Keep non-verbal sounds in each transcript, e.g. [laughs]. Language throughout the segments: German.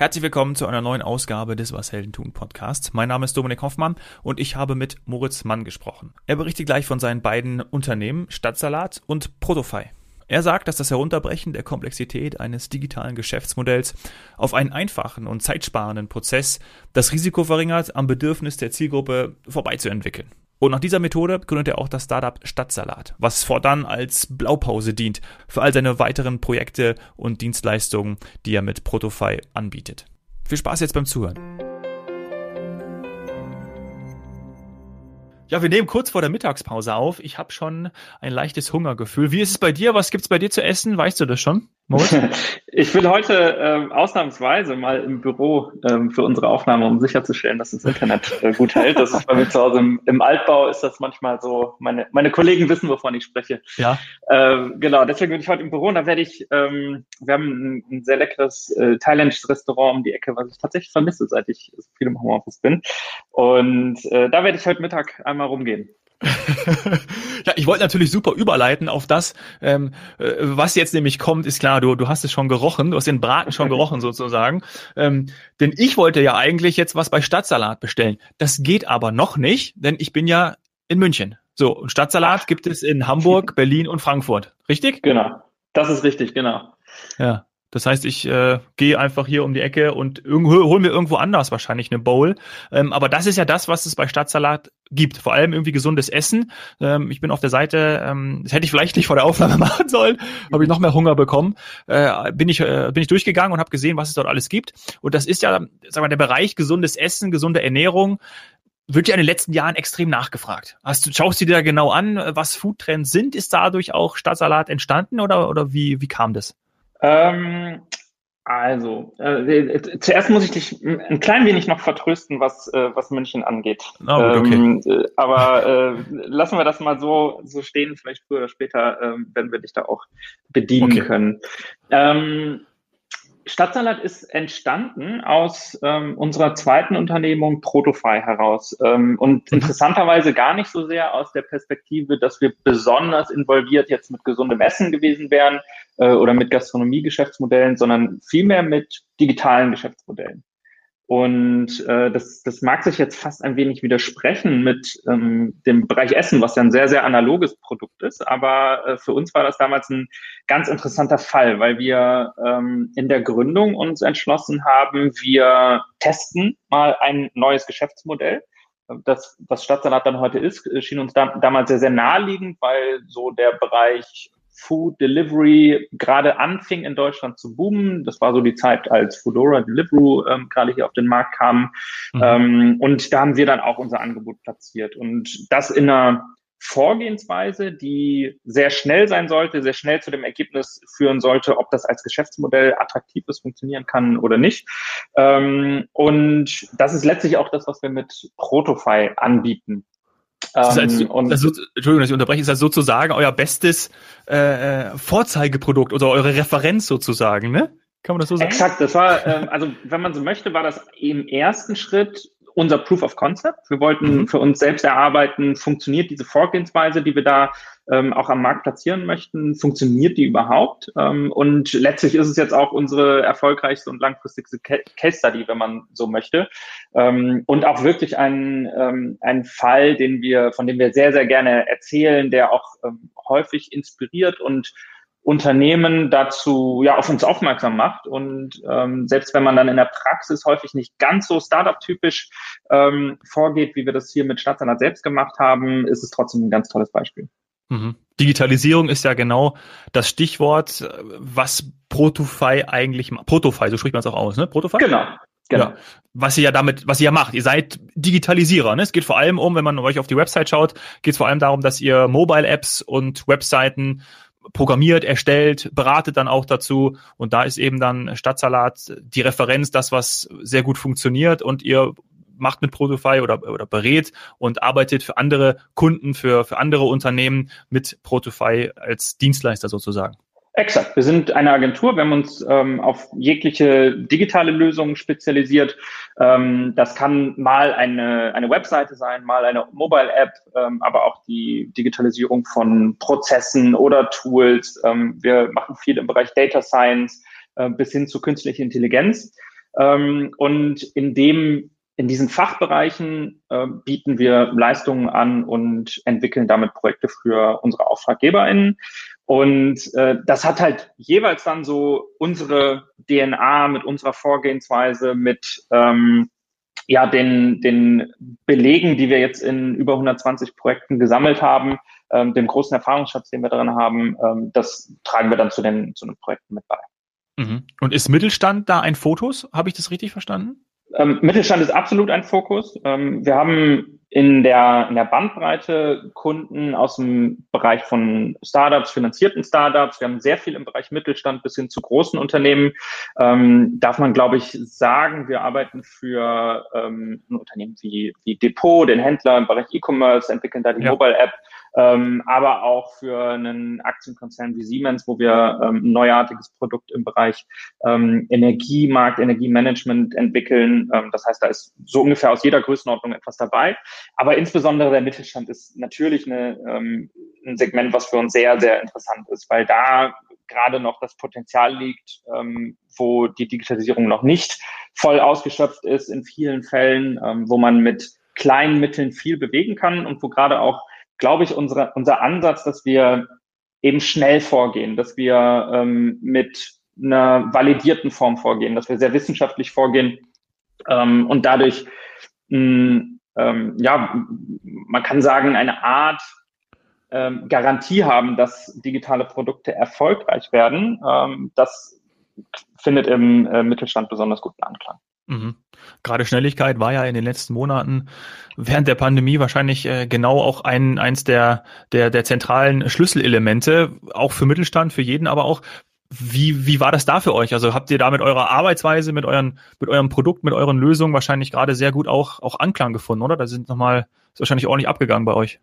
Herzlich willkommen zu einer neuen Ausgabe des Was Helden tun Podcasts. Mein Name ist Dominik Hoffmann und ich habe mit Moritz Mann gesprochen. Er berichtet gleich von seinen beiden Unternehmen Stadtsalat und Protofy. Er sagt, dass das Herunterbrechen der Komplexität eines digitalen Geschäftsmodells auf einen einfachen und zeitsparenden Prozess das Risiko verringert, am Bedürfnis der Zielgruppe vorbeizuentwickeln. Und nach dieser Methode gründet er auch das Startup Stadtsalat, was fortan als Blaupause dient für all seine weiteren Projekte und Dienstleistungen, die er mit Protofy anbietet. Viel Spaß jetzt beim Zuhören. Ja, wir nehmen kurz vor der Mittagspause auf. Ich habe schon ein leichtes Hungergefühl. Wie ist es bei dir? Was gibt's bei dir zu essen? Weißt du das schon? [laughs] Ich bin heute ähm, ausnahmsweise mal im Büro ähm, für unsere Aufnahme, um sicherzustellen, dass das Internet äh, gut hält. Das ist bei mir zu Hause im, im, Altbau ist das manchmal so. Meine, meine Kollegen wissen, wovon ich spreche. Ja. Ähm, genau, deswegen bin ich heute im Büro und da werde ich, ähm, wir haben ein, ein sehr leckeres äh, thailändisches Restaurant um die Ecke, was ich tatsächlich vermisse, seit ich so viel im Homeoffice bin. Und äh, da werde ich heute Mittag einmal rumgehen. [laughs] ja, ich wollte natürlich super überleiten auf das, ähm, äh, was jetzt nämlich kommt, ist klar, du, du hast es schon gerochen, du hast den Braten schon gerochen sozusagen. Ähm, denn ich wollte ja eigentlich jetzt was bei Stadtsalat bestellen. Das geht aber noch nicht, denn ich bin ja in München. So, und Stadtsalat gibt es in Hamburg, Berlin und Frankfurt. Richtig? Genau. Das ist richtig, genau. Ja. Das heißt, ich äh, gehe einfach hier um die Ecke und hol mir irgendwo anders wahrscheinlich eine Bowl. Ähm, aber das ist ja das, was es bei Stadtsalat gibt. Vor allem irgendwie gesundes Essen. Ähm, ich bin auf der Seite, ähm, das hätte ich vielleicht nicht vor der Aufnahme [laughs] machen sollen, habe ich noch mehr Hunger bekommen. Äh, bin ich äh, bin ich durchgegangen und habe gesehen, was es dort alles gibt. Und das ist ja, sag mal, der Bereich gesundes Essen, gesunde Ernährung wird ja in den letzten Jahren extrem nachgefragt. Hast du, schaust du dir da genau an, was Foodtrends sind? Ist dadurch auch Stadtsalat entstanden oder, oder wie, wie kam das? Ähm, also, äh, zuerst muss ich dich ein klein wenig noch vertrösten, was, äh, was München angeht. Oh, okay. ähm, äh, aber äh, lassen wir das mal so, so stehen. Vielleicht früher oder später äh, werden wir dich da auch bedienen okay. können. Ähm, Stadtsalat ist entstanden aus ähm, unserer zweiten Unternehmung Protofy heraus ähm, und mhm. interessanterweise gar nicht so sehr aus der Perspektive, dass wir besonders involviert jetzt mit gesundem Essen gewesen wären äh, oder mit Gastronomie-Geschäftsmodellen, sondern vielmehr mit digitalen Geschäftsmodellen. Und äh, das, das mag sich jetzt fast ein wenig widersprechen mit ähm, dem Bereich Essen, was ja ein sehr, sehr analoges Produkt ist. Aber äh, für uns war das damals ein ganz interessanter Fall, weil wir ähm, in der Gründung uns entschlossen haben, wir testen mal ein neues Geschäftsmodell. Das, was Stadtsalat dann heute ist, schien uns da, damals sehr, sehr naheliegend, weil so der Bereich Food Delivery gerade anfing in Deutschland zu boomen. Das war so die Zeit, als Foodora Deliveroo ähm, gerade hier auf den Markt kam. Mhm. Ähm, und da haben wir dann auch unser Angebot platziert. Und das in einer Vorgehensweise, die sehr schnell sein sollte, sehr schnell zu dem Ergebnis führen sollte, ob das als Geschäftsmodell attraktiv ist, funktionieren kann oder nicht. Ähm, und das ist letztlich auch das, was wir mit Protofy anbieten. Das ist ähm, und, also, Entschuldigung, dass ich unterbreche, ist das sozusagen euer bestes äh, äh, Vorzeigeprodukt oder eure Referenz sozusagen, ne? Kann man das so sagen? Exakt, das war, ähm, also wenn man so möchte, war das im ersten Schritt unser Proof of Concept. Wir wollten mhm. für uns selbst erarbeiten, funktioniert diese Vorgehensweise, die wir da ähm, auch am Markt platzieren möchten, funktioniert die überhaupt? Ähm, und letztlich ist es jetzt auch unsere erfolgreichste und langfristigste Case Study, wenn man so möchte. Ähm, und auch wirklich ein, ähm, ein Fall, den wir, von dem wir sehr, sehr gerne erzählen, der auch ähm, häufig inspiriert und Unternehmen dazu ja auf uns aufmerksam macht und ähm, selbst wenn man dann in der Praxis häufig nicht ganz so Startup-typisch ähm, vorgeht, wie wir das hier mit Stadtsalat selbst gemacht haben, ist es trotzdem ein ganz tolles Beispiel. Mhm. Digitalisierung ist ja genau das Stichwort, was Protofy eigentlich macht. Protofy, so spricht man es auch aus, ne? Protofy? Genau. Genau. Ja, was ihr ja damit, was ihr ja macht. Ihr seid Digitalisierer. Ne? Es geht vor allem um, wenn man euch auf die Website schaut, geht es vor allem darum, dass ihr Mobile-Apps und Webseiten programmiert, erstellt, beratet dann auch dazu. Und da ist eben dann Stadtsalat die Referenz, das, was sehr gut funktioniert und ihr macht mit Protofy oder, oder berät und arbeitet für andere Kunden, für, für andere Unternehmen mit Protofy als Dienstleister sozusagen. Exakt. Wir sind eine Agentur. Wir haben uns ähm, auf jegliche digitale Lösungen spezialisiert. Ähm, das kann mal eine, eine Webseite sein, mal eine Mobile-App, ähm, aber auch die Digitalisierung von Prozessen oder Tools. Ähm, wir machen viel im Bereich Data Science äh, bis hin zu künstlicher Intelligenz. Ähm, und in dem in diesen Fachbereichen äh, bieten wir Leistungen an und entwickeln damit Projekte für unsere AuftraggeberInnen. Und äh, das hat halt jeweils dann so unsere DNA mit unserer Vorgehensweise, mit ähm, ja, den, den Belegen, die wir jetzt in über 120 Projekten gesammelt haben, ähm, dem großen Erfahrungsschatz, den wir darin haben, ähm, das tragen wir dann zu den, zu den Projekten mit bei. Mhm. Und ist Mittelstand da ein Fokus? Habe ich das richtig verstanden? Ähm, Mittelstand ist absolut ein Fokus. Ähm, wir haben in der, in der Bandbreite Kunden aus dem Bereich von Startups, finanzierten Startups. Wir haben sehr viel im Bereich Mittelstand bis hin zu großen Unternehmen. Ähm, darf man, glaube ich, sagen, wir arbeiten für ähm, ein Unternehmen wie, wie Depot, den Händler im Bereich E-Commerce, entwickeln da die ja. Mobile App ähm, aber auch für einen Aktienkonzern wie Siemens, wo wir ähm, ein neuartiges Produkt im Bereich ähm, Energiemarkt, Energiemanagement entwickeln. Ähm, das heißt, da ist so ungefähr aus jeder Größenordnung etwas dabei. Aber insbesondere der Mittelstand ist natürlich eine, ähm, ein Segment, was für uns sehr, sehr interessant ist, weil da gerade noch das Potenzial liegt, ähm, wo die Digitalisierung noch nicht voll ausgeschöpft ist in vielen Fällen, ähm, wo man mit kleinen Mitteln viel bewegen kann und wo gerade auch glaube ich, unsere, unser Ansatz, dass wir eben schnell vorgehen, dass wir ähm, mit einer validierten Form vorgehen, dass wir sehr wissenschaftlich vorgehen ähm, und dadurch, mh, ähm, ja, man kann sagen, eine Art ähm, Garantie haben, dass digitale Produkte erfolgreich werden. Ähm, das findet im äh, Mittelstand besonders guten Anklang. Mhm. Gerade Schnelligkeit war ja in den letzten Monaten während der Pandemie wahrscheinlich äh, genau auch ein, eins der, der, der zentralen Schlüsselelemente, auch für Mittelstand, für jeden, aber auch wie, wie war das da für euch? Also habt ihr da mit eurer Arbeitsweise, mit euren, mit eurem Produkt, mit euren Lösungen wahrscheinlich gerade sehr gut auch, auch Anklang gefunden, oder? Da sind nochmal, ist wahrscheinlich ordentlich abgegangen bei euch.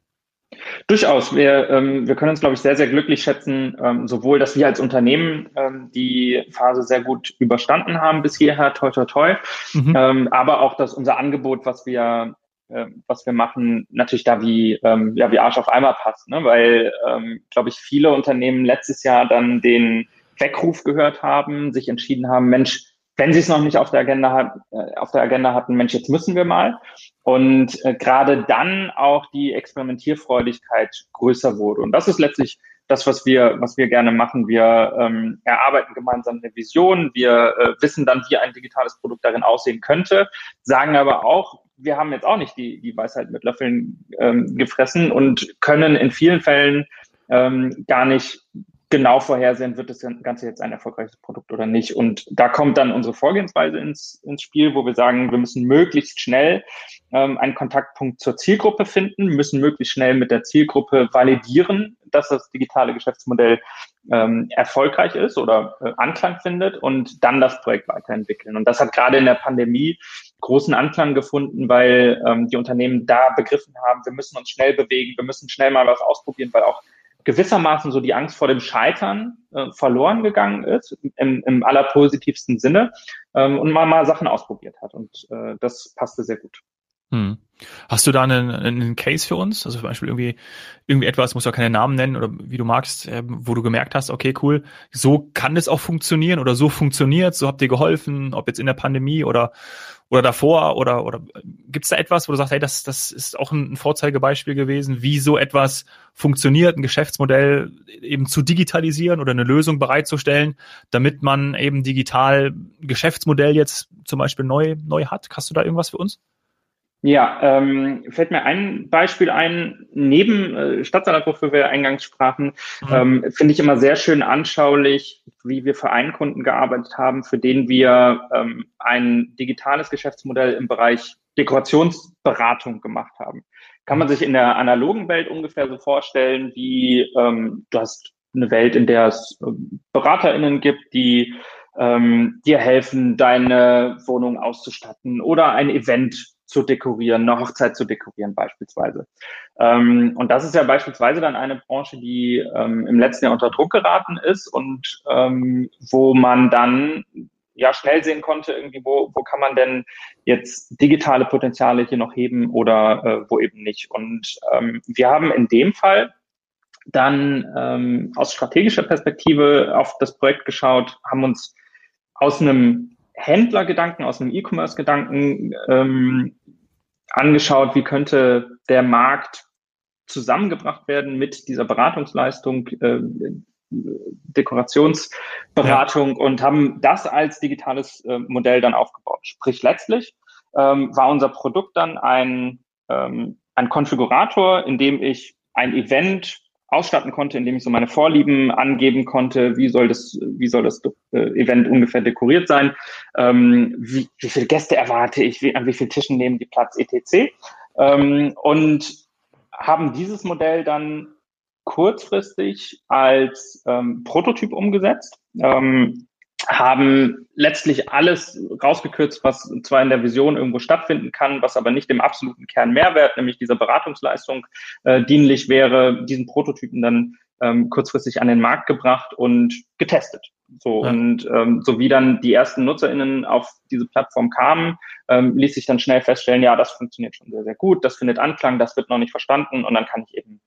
Durchaus. Wir, ähm, wir können uns, glaube ich, sehr, sehr glücklich schätzen, ähm, sowohl, dass wir als Unternehmen ähm, die Phase sehr gut überstanden haben bis hierher, toi, toi, toi, mhm. ähm, aber auch, dass unser Angebot, was wir, äh, was wir machen, natürlich da wie, ähm, ja, wie Arsch auf Eimer passt, ne? weil, ähm, glaube ich, viele Unternehmen letztes Jahr dann den Weckruf gehört haben, sich entschieden haben, Mensch, wenn sie es noch nicht auf der Agenda hat, äh, auf der Agenda hatten, Mensch, jetzt müssen wir mal. Und äh, gerade dann auch die Experimentierfreudigkeit größer wurde. Und das ist letztlich das, was wir, was wir gerne machen. Wir ähm, erarbeiten gemeinsam eine Vision. Wir äh, wissen dann, wie ein digitales Produkt darin aussehen könnte, sagen aber auch, wir haben jetzt auch nicht die, die Weisheit mit Löffeln ähm, gefressen und können in vielen Fällen ähm, gar nicht genau vorhersehen, wird das Ganze jetzt ein erfolgreiches Produkt oder nicht. Und da kommt dann unsere Vorgehensweise ins, ins Spiel, wo wir sagen, wir müssen möglichst schnell ähm, einen Kontaktpunkt zur Zielgruppe finden, müssen möglichst schnell mit der Zielgruppe validieren, dass das digitale Geschäftsmodell ähm, erfolgreich ist oder äh, Anklang findet und dann das Projekt weiterentwickeln. Und das hat gerade in der Pandemie großen Anklang gefunden, weil ähm, die Unternehmen da begriffen haben, wir müssen uns schnell bewegen, wir müssen schnell mal was ausprobieren, weil auch gewissermaßen so die Angst vor dem Scheitern äh, verloren gegangen ist, im, im allerpositivsten Sinne, ähm, und mal mal Sachen ausprobiert hat. Und äh, das passte sehr gut. Hm. Hast du da einen, einen Case für uns? Also zum Beispiel irgendwie, irgendwie etwas, muss ja keine Namen nennen oder wie du magst, äh, wo du gemerkt hast, okay, cool, so kann es auch funktionieren oder so funktioniert, so habt ihr geholfen, ob jetzt in der Pandemie oder oder davor oder oder gibt's da etwas, wo du sagst, hey, das das ist auch ein Vorzeigebeispiel gewesen, wie so etwas funktioniert, ein Geschäftsmodell eben zu digitalisieren oder eine Lösung bereitzustellen, damit man eben digital Geschäftsmodell jetzt zum Beispiel neu neu hat. Hast du da irgendwas für uns? Ja, ähm, fällt mir ein Beispiel ein, neben äh, Stadtsalat, wofür wir eingangs sprachen, mhm. ähm, finde ich immer sehr schön anschaulich, wie wir für einen Kunden gearbeitet haben, für den wir ähm, ein digitales Geschäftsmodell im Bereich Dekorationsberatung gemacht haben. Kann man sich in der analogen Welt ungefähr so vorstellen, wie ähm, du hast eine Welt, in der es äh, BeraterInnen gibt, die ähm, dir helfen, deine Wohnung auszustatten oder ein Event zu dekorieren, eine Hochzeit zu dekorieren beispielsweise. Ähm, und das ist ja beispielsweise dann eine Branche, die ähm, im letzten Jahr unter Druck geraten ist und ähm, wo man dann ja schnell sehen konnte, irgendwie, wo, wo kann man denn jetzt digitale Potenziale hier noch heben oder äh, wo eben nicht. Und ähm, wir haben in dem Fall dann ähm, aus strategischer Perspektive auf das Projekt geschaut, haben uns aus einem Händlergedanken, aus einem E-Commerce-Gedanken ähm, angeschaut, wie könnte der Markt zusammengebracht werden mit dieser Beratungsleistung, äh, Dekorationsberatung ja. und haben das als digitales äh, Modell dann aufgebaut. Sprich, letztlich ähm, war unser Produkt dann ein, ähm, ein Konfigurator, in dem ich ein Event ausstatten konnte, indem ich so meine Vorlieben angeben konnte, wie soll das, wie soll das äh, Event ungefähr dekoriert sein, ähm, wie, wie viele Gäste erwarte ich, wie, an wie vielen Tischen nehmen die Platz, etc. Ähm, und haben dieses Modell dann kurzfristig als ähm, Prototyp umgesetzt. Ähm, haben letztlich alles rausgekürzt, was zwar in der Vision irgendwo stattfinden kann, was aber nicht dem absoluten Kernmehrwert, nämlich dieser Beratungsleistung, äh, dienlich wäre, diesen Prototypen dann ähm, kurzfristig an den Markt gebracht und getestet. So ja. und ähm, so wie dann die ersten NutzerInnen auf diese Plattform kamen, ähm, ließ sich dann schnell feststellen, ja, das funktioniert schon sehr, sehr gut, das findet Anklang, das wird noch nicht verstanden und dann kann ich eben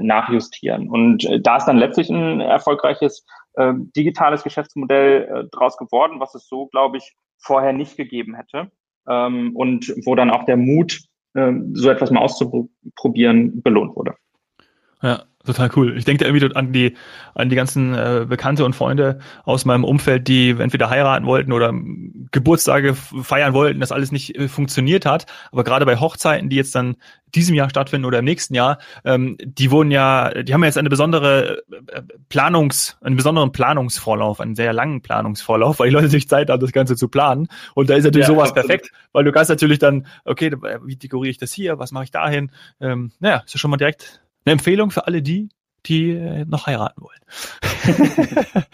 nachjustieren. Und äh, da ist dann letztlich ein erfolgreiches äh, digitales Geschäftsmodell äh, draus geworden, was es so, glaube ich, vorher nicht gegeben hätte. Ähm, und wo dann auch der Mut, äh, so etwas mal auszuprobieren, belohnt wurde. Ja, total cool. Ich denke da irgendwie an die, an die ganzen äh, Bekannte und Freunde aus meinem Umfeld, die entweder heiraten wollten oder Geburtstage feiern wollten, das alles nicht äh, funktioniert hat. Aber gerade bei Hochzeiten, die jetzt dann diesem Jahr stattfinden oder im nächsten Jahr, ähm, die wurden ja, die haben jetzt eine besondere äh, Planungs, einen besonderen Planungsvorlauf, einen sehr langen Planungsvorlauf, [laughs] weil die Leute sich Zeit haben, das Ganze zu planen. Und da ist natürlich ja, sowas absolut. perfekt, weil du kannst natürlich dann, okay, wie dekoriere ich das hier, was mache ich dahin? Ähm, naja, ist ja schon mal direkt eine Empfehlung für alle die, die äh, noch heiraten wollen. [laughs]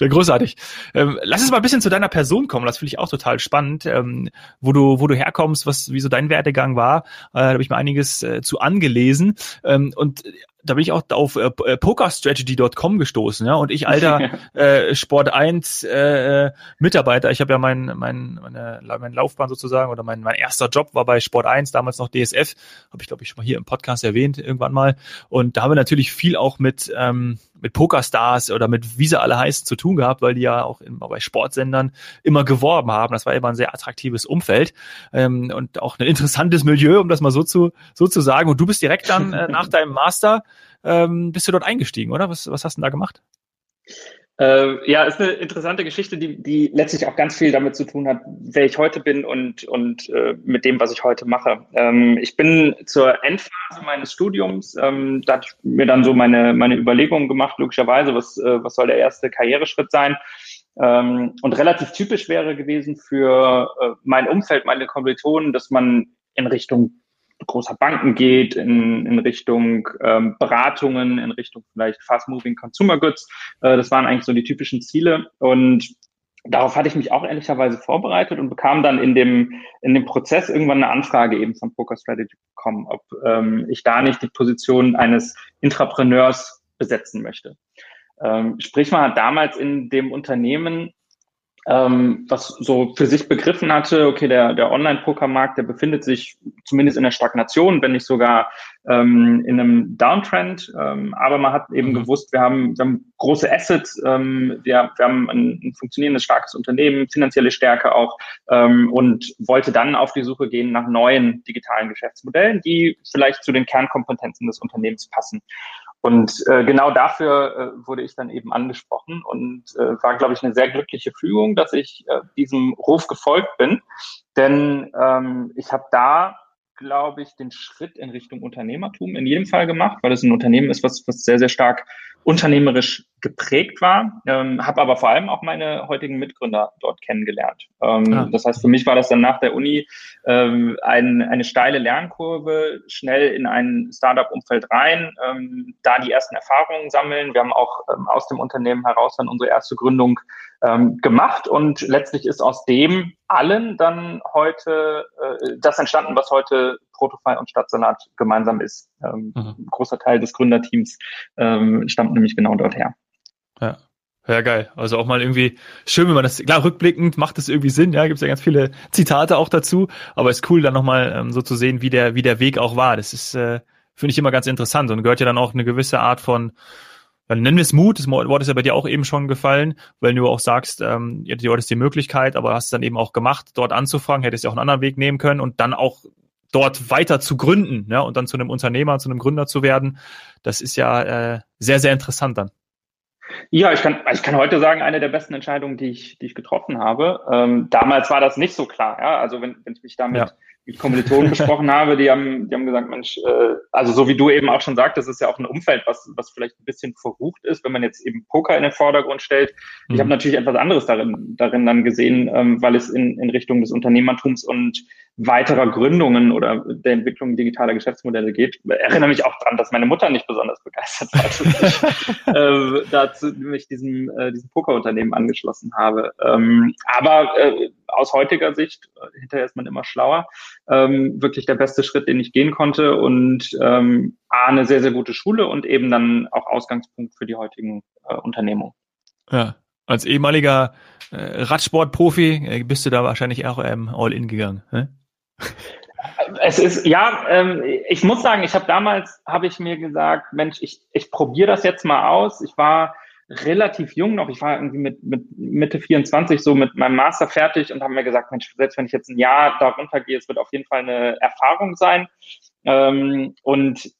ja, großartig. Ähm, lass uns mal ein bisschen zu deiner Person kommen. Das finde ich auch total spannend, ähm, wo du, wo du herkommst, was, wie so dein Werdegang war. Äh, da habe ich mir einiges äh, zu angelesen. Ähm, und da bin ich auch auf äh, äh pokerstrategy.com gestoßen, ja, und ich alter [laughs] äh, Sport 1 äh, äh, Mitarbeiter, ich habe ja mein, mein, meine, meine Laufbahn sozusagen oder mein, mein erster Job war bei Sport 1, damals noch DSF, habe ich glaube ich schon mal hier im Podcast erwähnt irgendwann mal. Und da haben wir natürlich viel auch mit ähm, mit Pokerstars oder mit wie sie alle heißen zu tun gehabt, weil die ja auch immer bei Sportsendern immer geworben haben. Das war immer ein sehr attraktives Umfeld ähm, und auch ein interessantes Milieu, um das mal so zu so zu sagen. Und du bist direkt dann äh, [laughs] nach deinem Master ähm, bist du dort eingestiegen, oder? Was, was hast du denn da gemacht? Äh, ja, ist eine interessante Geschichte, die, die letztlich auch ganz viel damit zu tun hat, wer ich heute bin und, und äh, mit dem, was ich heute mache. Ähm, ich bin zur Endphase meines Studiums, ähm, da hatte ich mir dann so meine, meine Überlegungen gemacht, logischerweise, was, äh, was soll der erste Karriereschritt sein. Ähm, und relativ typisch wäre gewesen für äh, mein Umfeld, meine Kommilitonen, dass man in Richtung großer Banken geht, in, in Richtung ähm, Beratungen, in Richtung vielleicht Fast-Moving Consumer Goods. Äh, das waren eigentlich so die typischen Ziele. Und darauf hatte ich mich auch ehrlicherweise vorbereitet und bekam dann in dem, in dem Prozess irgendwann eine Anfrage eben von Poker Strategy bekommen, ob ähm, ich da nicht die Position eines Intrapreneurs besetzen möchte. Ähm, sprich, man hat damals in dem Unternehmen ähm, was so für sich begriffen hatte, okay, der, der Online-Pokermarkt, der befindet sich zumindest in der Stagnation, wenn nicht sogar ähm, in einem Downtrend. Ähm, aber man hat eben mhm. gewusst, wir haben, wir haben große Assets, ähm, wir, wir haben ein, ein funktionierendes, starkes Unternehmen, finanzielle Stärke auch ähm, und wollte dann auf die Suche gehen nach neuen digitalen Geschäftsmodellen, die vielleicht zu den Kernkompetenzen des Unternehmens passen. Und äh, genau dafür äh, wurde ich dann eben angesprochen und äh, war, glaube ich, eine sehr glückliche Fügung, dass ich äh, diesem Ruf gefolgt bin. Denn ähm, ich habe da glaube ich, den Schritt in Richtung Unternehmertum in jedem Fall gemacht, weil es ein Unternehmen ist, was, was sehr, sehr stark unternehmerisch geprägt war, ähm, habe aber vor allem auch meine heutigen Mitgründer dort kennengelernt. Ähm, ah. Das heißt, für mich war das dann nach der Uni ähm, ein, eine steile Lernkurve, schnell in ein Startup-Umfeld rein, ähm, da die ersten Erfahrungen sammeln. Wir haben auch ähm, aus dem Unternehmen heraus dann unsere erste Gründung ähm, gemacht und letztlich ist aus dem allen dann heute äh, das entstanden, was heute Protofy und Stadtsalat gemeinsam ist. Ähm, mhm. Ein großer Teil des Gründerteams ähm, stammt nämlich genau dort her. Ja. Ja, geil. Also auch mal irgendwie schön, wenn man das, klar, rückblickend macht das irgendwie Sinn, ja, gibt es ja ganz viele Zitate auch dazu, aber ist cool dann nochmal ähm, so zu sehen, wie der, wie der Weg auch war. Das ist, äh, finde ich immer ganz interessant und gehört ja dann auch eine gewisse Art von, dann nennen wir es Mut, das Wort ist ja bei dir auch eben schon gefallen, weil du auch sagst, ähm, du hattest die Möglichkeit, aber hast es dann eben auch gemacht, dort anzufangen, hättest ja auch einen anderen Weg nehmen können und dann auch dort weiter zu gründen ja, und dann zu einem Unternehmer, zu einem Gründer zu werden. Das ist ja äh, sehr, sehr interessant dann. Ja, ich kann, ich kann heute sagen, eine der besten Entscheidungen, die ich, die ich getroffen habe. Ähm, damals war das nicht so klar. Ja? Also wenn, wenn ich mich damit ja mit Kommilitonen besprochen habe, die haben, die haben gesagt, Mensch, äh, also so wie du eben auch schon sagtest, ist ja auch ein Umfeld, was, was vielleicht ein bisschen verrucht ist, wenn man jetzt eben Poker in den Vordergrund stellt. Mhm. Ich habe natürlich etwas anderes darin, darin dann gesehen, ähm, weil es in, in Richtung des Unternehmertums und weiterer Gründungen oder der Entwicklung digitaler Geschäftsmodelle geht. Ich erinnere mich auch daran, dass meine Mutter nicht besonders begeistert war, dass ich [laughs] äh, dazu mich diesem, äh, diesem Pokerunternehmen angeschlossen habe. Ähm, aber äh, aus heutiger Sicht, äh, hinterher ist man immer schlauer, ähm, wirklich der beste Schritt, den ich gehen konnte und ähm, A, eine sehr, sehr gute Schule und eben dann auch Ausgangspunkt für die heutigen äh, Unternehmungen. Ja, als ehemaliger äh, Radsportprofi äh, bist du da wahrscheinlich auch ähm, all in gegangen. Ne? Es ist, ja, ähm, ich muss sagen, ich habe damals, habe ich mir gesagt, Mensch, ich, ich probiere das jetzt mal aus. Ich war relativ jung noch. Ich war irgendwie mit, mit Mitte 24 so mit meinem Master fertig und habe mir gesagt, Mensch, selbst wenn ich jetzt ein Jahr darunter gehe, es wird auf jeden Fall eine Erfahrung sein. Ähm, und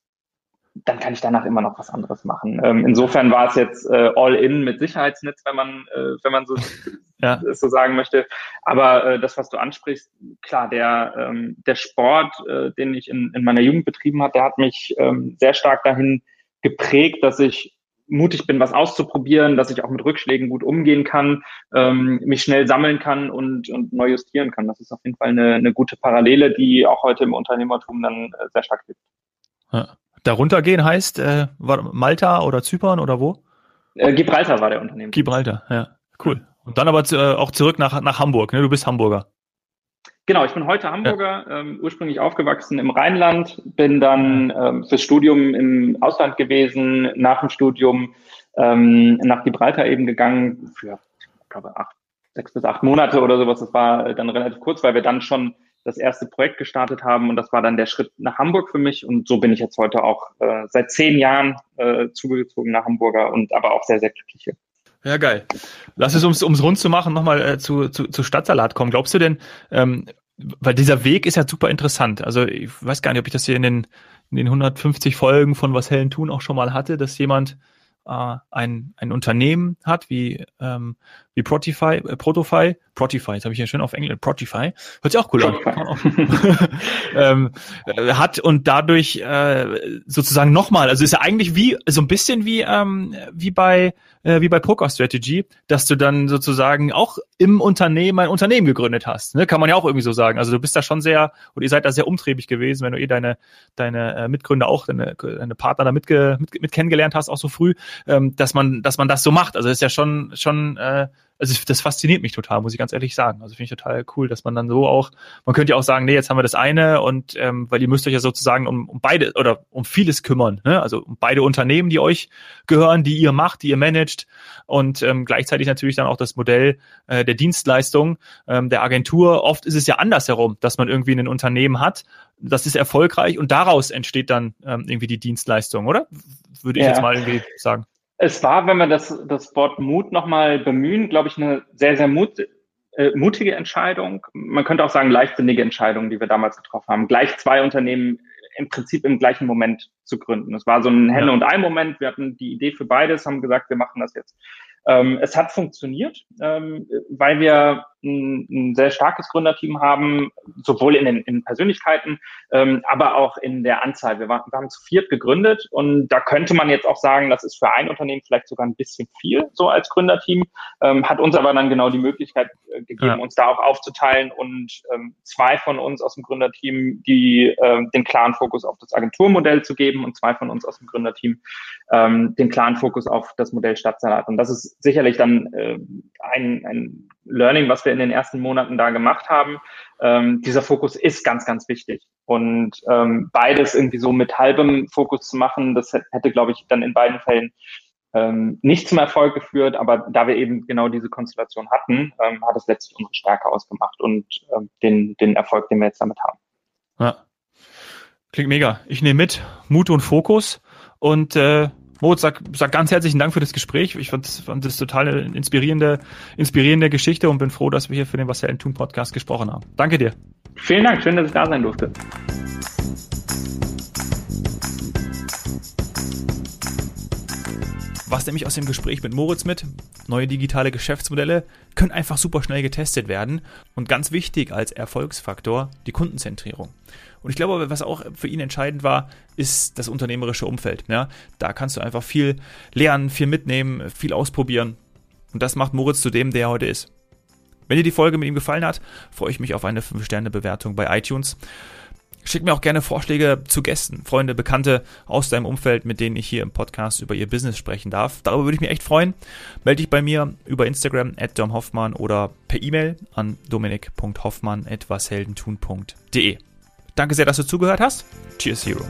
dann kann ich danach immer noch was anderes machen. Ähm, insofern war es jetzt äh, all in mit Sicherheitsnetz, wenn man, äh, wenn man so, [laughs] ja. so sagen möchte. Aber äh, das, was du ansprichst, klar, der, ähm, der Sport, äh, den ich in, in meiner Jugend betrieben habe, der hat mich ähm, sehr stark dahin geprägt, dass ich mutig bin, was auszuprobieren, dass ich auch mit Rückschlägen gut umgehen kann, ähm, mich schnell sammeln kann und, und neu justieren kann. Das ist auf jeden Fall eine, eine gute Parallele, die auch heute im Unternehmertum dann äh, sehr stark hilft. Ja. Darunter gehen heißt äh, Malta oder Zypern oder wo? Äh, Gibraltar war der Unternehmen. Gibraltar, ja, cool. Und dann aber äh, auch zurück nach, nach Hamburg, ne? Du bist Hamburger. Genau, ich bin heute Hamburger, ja. ähm, ursprünglich aufgewachsen im Rheinland, bin dann ähm, fürs Studium im Ausland gewesen, nach dem Studium ähm, nach Gibraltar eben gegangen für, ich glaube, acht, sechs bis acht Monate oder sowas. Das war dann relativ kurz, weil wir dann schon das erste Projekt gestartet haben und das war dann der Schritt nach Hamburg für mich und so bin ich jetzt heute auch äh, seit zehn Jahren äh, zugezogen nach Hamburger und aber auch sehr, sehr glücklich hier. Ja, geil. Lass es, ums, ums rund zu machen, nochmal äh, zu, zu, zu Stadtsalat kommen. Glaubst du denn, ähm, weil dieser Weg ist ja super interessant. Also ich weiß gar nicht, ob ich das hier in den, in den 150 Folgen von Was Hellen tun auch schon mal hatte, dass jemand äh, ein, ein Unternehmen hat, wie, ähm, wie Protify, äh, Protofy, Protify, jetzt habe ich ja schön auf Englisch, Protify, hört sich auch cool an, [laughs] ähm, äh, hat und dadurch äh, sozusagen nochmal, also ist ja eigentlich wie, so ein bisschen wie, ähm, wie bei äh, wie bei Poker Strategy, dass du dann sozusagen auch im Unternehmen ein Unternehmen gegründet hast. Ne? Kann man ja auch irgendwie so sagen. Also du bist da schon sehr, oder ihr seid da sehr umtriebig gewesen, wenn du eh deine, deine äh, Mitgründer auch, deine, deine Partner da mitge, mit, mit kennengelernt hast, auch so früh, ähm, dass man, dass man das so macht. Also ist ja schon, schon äh, also das fasziniert mich total, muss ich ganz ehrlich sagen. Also finde ich total cool, dass man dann so auch, man könnte ja auch sagen, nee, jetzt haben wir das eine und ähm, weil ihr müsst euch ja sozusagen um, um beide oder um vieles kümmern, ne? also um beide Unternehmen, die euch gehören, die ihr macht, die ihr managt und ähm, gleichzeitig natürlich dann auch das Modell äh, der Dienstleistung, ähm, der Agentur. Oft ist es ja andersherum, dass man irgendwie ein Unternehmen hat, das ist erfolgreich und daraus entsteht dann ähm, irgendwie die Dienstleistung, oder? Würde ich ja. jetzt mal irgendwie sagen. Es war, wenn wir das, das Wort Mut nochmal bemühen, glaube ich, eine sehr, sehr mut, äh, mutige Entscheidung. Man könnte auch sagen, leichtsinnige Entscheidung, die wir damals getroffen haben. Gleich zwei Unternehmen im Prinzip im gleichen Moment zu gründen. Es war so ein Henne- und Ei-Moment. Wir hatten die Idee für beides, haben gesagt, wir machen das jetzt. Ähm, es hat funktioniert, ähm, weil wir ein, ein, sehr starkes Gründerteam haben, sowohl in den in Persönlichkeiten, ähm, aber auch in der Anzahl. Wir, waren, wir haben zu viert gegründet und da könnte man jetzt auch sagen, das ist für ein Unternehmen vielleicht sogar ein bisschen viel, so als Gründerteam, ähm, hat uns aber dann genau die Möglichkeit äh, gegeben, ja. uns da auch aufzuteilen und ähm, zwei von uns aus dem Gründerteam, die äh, den klaren Fokus auf das Agenturmodell zu geben und zwei von uns aus dem Gründerteam ähm, den klaren Fokus auf das Modell Stadtsalat. Und das ist sicherlich dann äh, ein, ein Learning, was wir in den ersten Monaten da gemacht haben. Ähm, dieser Fokus ist ganz, ganz wichtig. Und ähm, beides irgendwie so mit halbem Fokus zu machen, das hätte, glaube ich, dann in beiden Fällen ähm, nicht zum Erfolg geführt. Aber da wir eben genau diese Konstellation hatten, ähm, hat es letztlich unsere Stärke ausgemacht und ähm, den, den Erfolg, den wir jetzt damit haben. Ja. Klingt mega. Ich nehme mit Mut und Fokus und äh, Moritz, sag, sag ganz herzlichen Dank für das Gespräch. Ich fand, fand das total eine inspirierende, inspirierende Geschichte und bin froh, dass wir hier für den Was Helden tun Podcast gesprochen haben. Danke dir. Vielen Dank, schön, dass ich da sein durfte. Was nämlich aus dem Gespräch mit Moritz mit? Neue digitale Geschäftsmodelle können einfach super schnell getestet werden und ganz wichtig als Erfolgsfaktor die Kundenzentrierung. Und ich glaube, was auch für ihn entscheidend war, ist das unternehmerische Umfeld. Ja, da kannst du einfach viel lernen, viel mitnehmen, viel ausprobieren. Und das macht Moritz zu dem, der er heute ist. Wenn dir die Folge mit ihm gefallen hat, freue ich mich auf eine 5-Sterne-Bewertung bei iTunes. Schick mir auch gerne Vorschläge zu Gästen, Freunde, Bekannte aus deinem Umfeld, mit denen ich hier im Podcast über ihr Business sprechen darf. Darüber würde ich mich echt freuen. Melde dich bei mir über Instagram at domhoffmann oder per E-Mail an dominik.hoffmann.washeldentun.de. Danke sehr, dass du zugehört hast. Cheers, Hero.